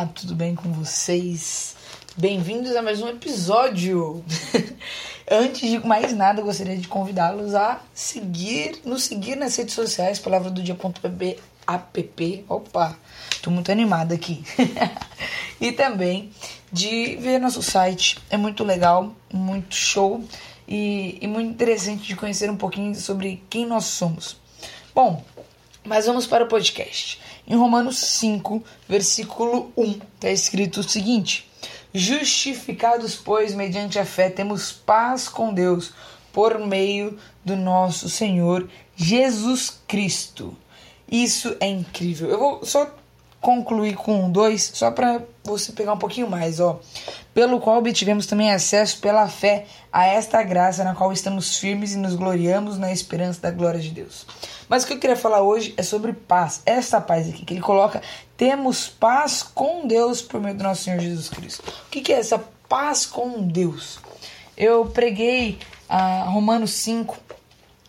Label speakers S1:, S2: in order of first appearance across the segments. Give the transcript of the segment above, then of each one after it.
S1: Olá, tudo bem com vocês? Bem-vindos a mais um episódio. Antes de mais nada, gostaria de convidá-los a seguir, nos seguir nas redes sociais, palavra do dia.pp, app. Opa, tô muito animada aqui. e também de ver nosso site, é muito legal, muito show e, e muito interessante de conhecer um pouquinho sobre quem nós somos. Bom, mas vamos para o podcast. Em Romanos 5, versículo 1, está escrito o seguinte: Justificados, pois, mediante a fé, temos paz com Deus por meio do nosso Senhor Jesus Cristo. Isso é incrível. Eu vou só concluir com um dois, só para você pegar um pouquinho mais, ó. Pelo qual obtivemos também acesso pela fé a esta graça na qual estamos firmes e nos gloriamos na esperança da glória de Deus. Mas o que eu queria falar hoje é sobre paz. Esta paz aqui que ele coloca, temos paz com Deus por meio do nosso Senhor Jesus Cristo. O que, é essa paz com Deus? Eu preguei a Romanos 5,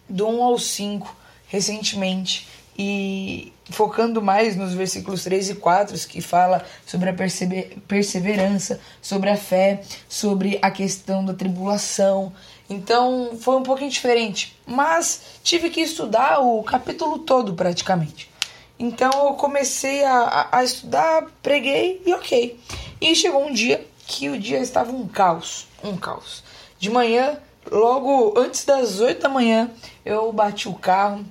S1: do 1 ao 5, recentemente, e focando mais nos versículos 3 e 4, que fala sobre a perseverança, sobre a fé, sobre a questão da tribulação. Então foi um pouquinho diferente, mas tive que estudar o capítulo todo praticamente. Então eu comecei a, a, estudar, preguei e ok. E chegou um dia que o dia estava um caos, um caos. De manhã, logo antes das 8 da manhã, eu bati o carro,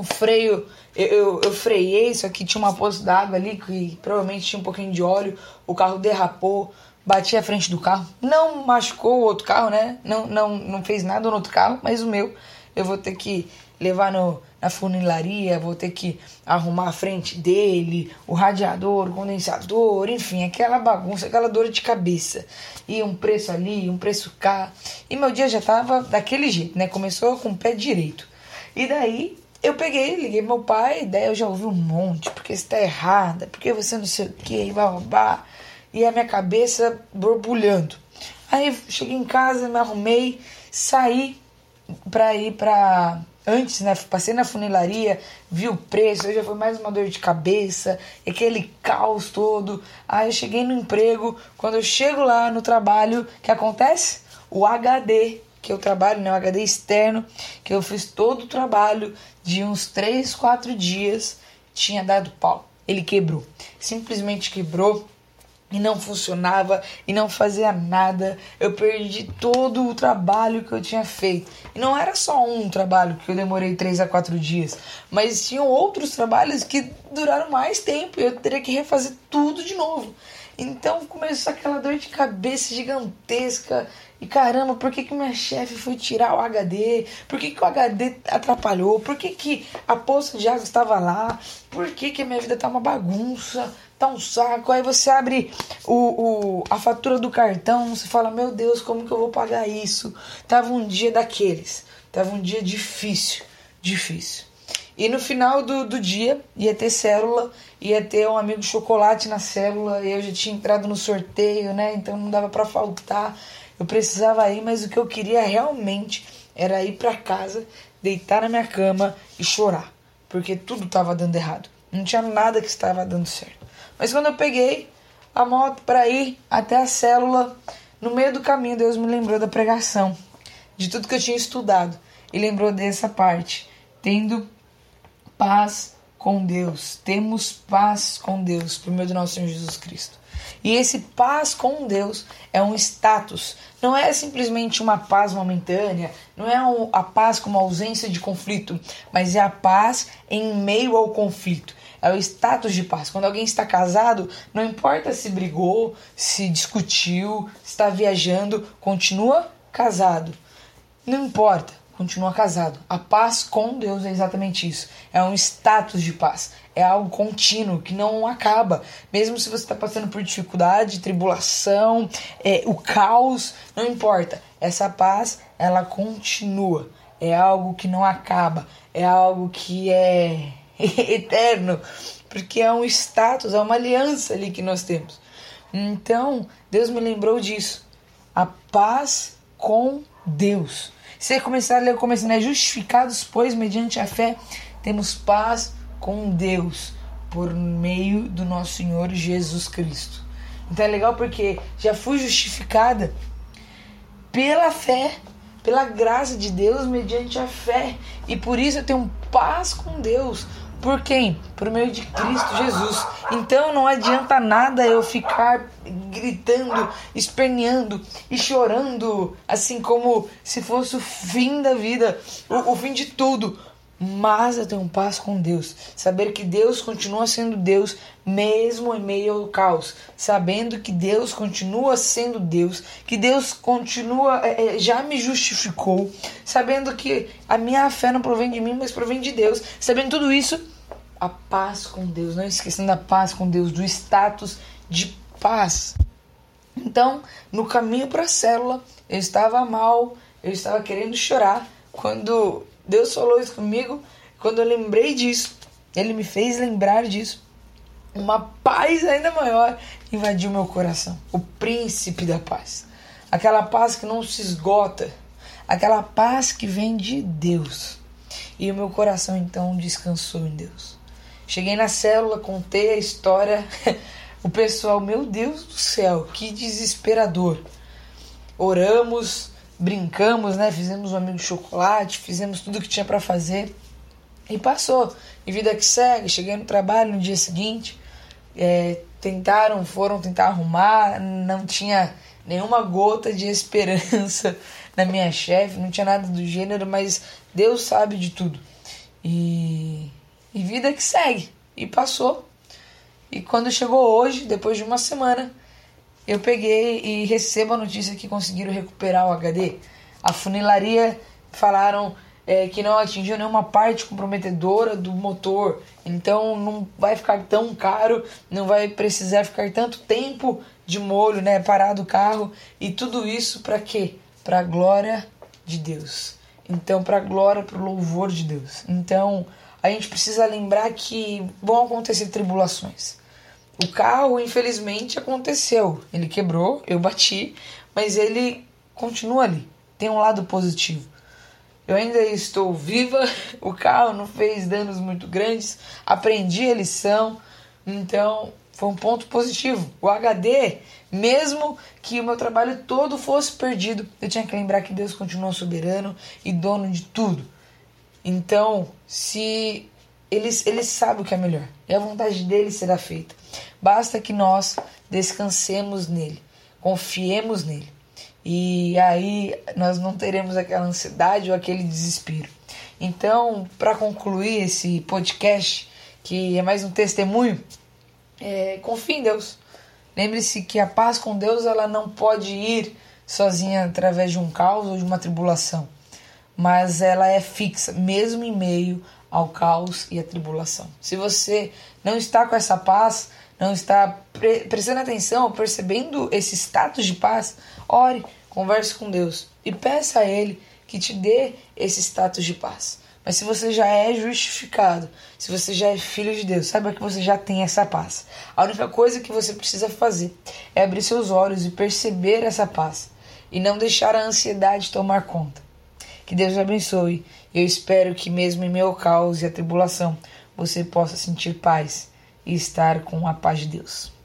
S1: o freio, eu, eu, eu freiei, só que tinha uma poça d'água ali que provavelmente tinha um pouquinho de óleo, o carro derrapou, bati a frente do carro, não machucou o outro carro, né? Não, não, não fez nada no outro carro, mas o meu eu vou ter que levar no, na funilaria, vou ter que arrumar a frente dele, o radiador, o condensador, enfim, aquela bagunça, aquela dor de cabeça. E um preço ali, um preço cá. E meu dia já tava daquele jeito, né? Começou com o pé direito. E daí eu peguei, liguei meu pai, daí eu já ouvi um monte, porque você tá errada, porque você não sei o que, e babá. E a minha cabeça borbulhando. Aí cheguei em casa, me arrumei, saí pra ir pra. Antes, né? Passei na funilaria, vi o preço, aí já foi mais uma dor de cabeça, aquele caos todo. Aí eu cheguei no emprego, quando eu chego lá no trabalho, o que acontece? O HD que eu trabalho, né, HD externo, que eu fiz todo o trabalho de uns 3, 4 dias, tinha dado pau. Ele quebrou. Simplesmente quebrou e não funcionava e não fazia nada. Eu perdi todo o trabalho que eu tinha feito. E não era só um trabalho que eu demorei 3 a 4 dias, mas tinham outros trabalhos que duraram mais tempo e eu teria que refazer tudo de novo. Então começou aquela dor de cabeça gigantesca. E caramba, por que, que minha chefe foi tirar o HD? Por que, que o HD atrapalhou? Por que, que a poça de água estava lá? Por que, que a minha vida tá uma bagunça? Tá um saco. Aí você abre o, o, a fatura do cartão, você fala, meu Deus, como que eu vou pagar isso? Tava um dia daqueles. Tava um dia difícil. Difícil. E no final do, do dia ia ter célula, ia ter um amigo chocolate na célula, eu já tinha entrado no sorteio, né? Então não dava para faltar. Eu precisava ir, mas o que eu queria realmente era ir para casa, deitar na minha cama e chorar, porque tudo estava dando errado. Não tinha nada que estava dando certo. Mas quando eu peguei a moto para ir até a célula, no meio do caminho Deus me lembrou da pregação, de tudo que eu tinha estudado e lembrou dessa parte, tendo paz com Deus. Temos paz com Deus por meio do nosso Senhor Jesus Cristo. E esse paz com Deus é um status, não é simplesmente uma paz momentânea, não é a paz como ausência de conflito, mas é a paz em meio ao conflito. É o status de paz. Quando alguém está casado, não importa se brigou, se discutiu, está viajando, continua casado. Não importa continua casado. A paz com Deus é exatamente isso. É um status de paz. É algo contínuo que não acaba. Mesmo se você está passando por dificuldade, tribulação, é, o caos, não importa. Essa paz, ela continua. É algo que não acaba. É algo que é eterno. Porque é um status, é uma aliança ali que nós temos. Então, Deus me lembrou disso. A paz com Deus. Se começar a ler começando, né? Justificados, pois, mediante a fé, temos paz com Deus por meio do nosso Senhor Jesus Cristo. Então é legal porque já fui justificada pela fé, pela graça de Deus, mediante a fé. E por isso eu tenho paz com Deus. Por quem? Por meio de Cristo Jesus. Então não adianta nada eu ficar gritando, esperneando e chorando, assim como se fosse o fim da vida, o, o fim de tudo. Mas eu tenho paz com Deus. Saber que Deus continua sendo Deus, mesmo em meio ao caos. Sabendo que Deus continua sendo Deus. Que Deus continua, é, é, já me justificou. Sabendo que a minha fé não provém de mim, mas provém de Deus. Sabendo tudo isso, a paz com Deus. Não esquecendo da paz com Deus, do status de paz. Então, no caminho para a célula, eu estava mal, eu estava querendo chorar. Quando Deus falou isso comigo. Quando eu lembrei disso, Ele me fez lembrar disso. Uma paz ainda maior invadiu meu coração. O príncipe da paz. Aquela paz que não se esgota. Aquela paz que vem de Deus. E o meu coração então descansou em Deus. Cheguei na célula, contei a história. o pessoal, meu Deus do céu, que desesperador. Oramos, brincamos, né? Fizemos um amigo chocolate, fizemos tudo que tinha para fazer e passou. E vida que segue. Cheguei no trabalho no dia seguinte, é, tentaram, foram tentar arrumar, não tinha nenhuma gota de esperança na minha chefe, não tinha nada do gênero, mas Deus sabe de tudo. E, e vida que segue. E passou. E quando chegou hoje, depois de uma semana, eu peguei e recebo a notícia que conseguiram recuperar o HD. A funilaria falaram é, que não atingiu nenhuma parte comprometedora do motor, então não vai ficar tão caro, não vai precisar ficar tanto tempo de molho, né, parado o carro e tudo isso para quê? Para glória de Deus. Então, para glória, para louvor de Deus. Então, a gente precisa lembrar que vão acontecer tribulações. O carro, infelizmente, aconteceu. Ele quebrou, eu bati, mas ele continua ali. Tem um lado positivo. Eu ainda estou viva, o carro não fez danos muito grandes, aprendi a lição, então foi um ponto positivo. O HD, mesmo que o meu trabalho todo fosse perdido, eu tinha que lembrar que Deus continua soberano e dono de tudo. Então, se ele, ele sabe o que é melhor e a vontade dele será feita. Basta que nós descansemos nele, confiemos nele. E aí nós não teremos aquela ansiedade ou aquele desespero. Então, para concluir esse podcast, que é mais um testemunho, é, confie em Deus. Lembre-se que a paz com Deus ela não pode ir sozinha através de um caos ou de uma tribulação, mas ela é fixa, mesmo em meio ao caos e à tribulação. Se você não está com essa paz, não está pre prestando atenção, percebendo esse status de paz, ore, converse com Deus e peça a Ele que te dê esse status de paz. Mas se você já é justificado, se você já é filho de Deus, saiba que você já tem essa paz. A única coisa que você precisa fazer é abrir seus olhos e perceber essa paz e não deixar a ansiedade tomar conta. Que Deus abençoe. Eu espero que mesmo em meu caos e a tribulação, você possa sentir paz e estar com a paz de Deus.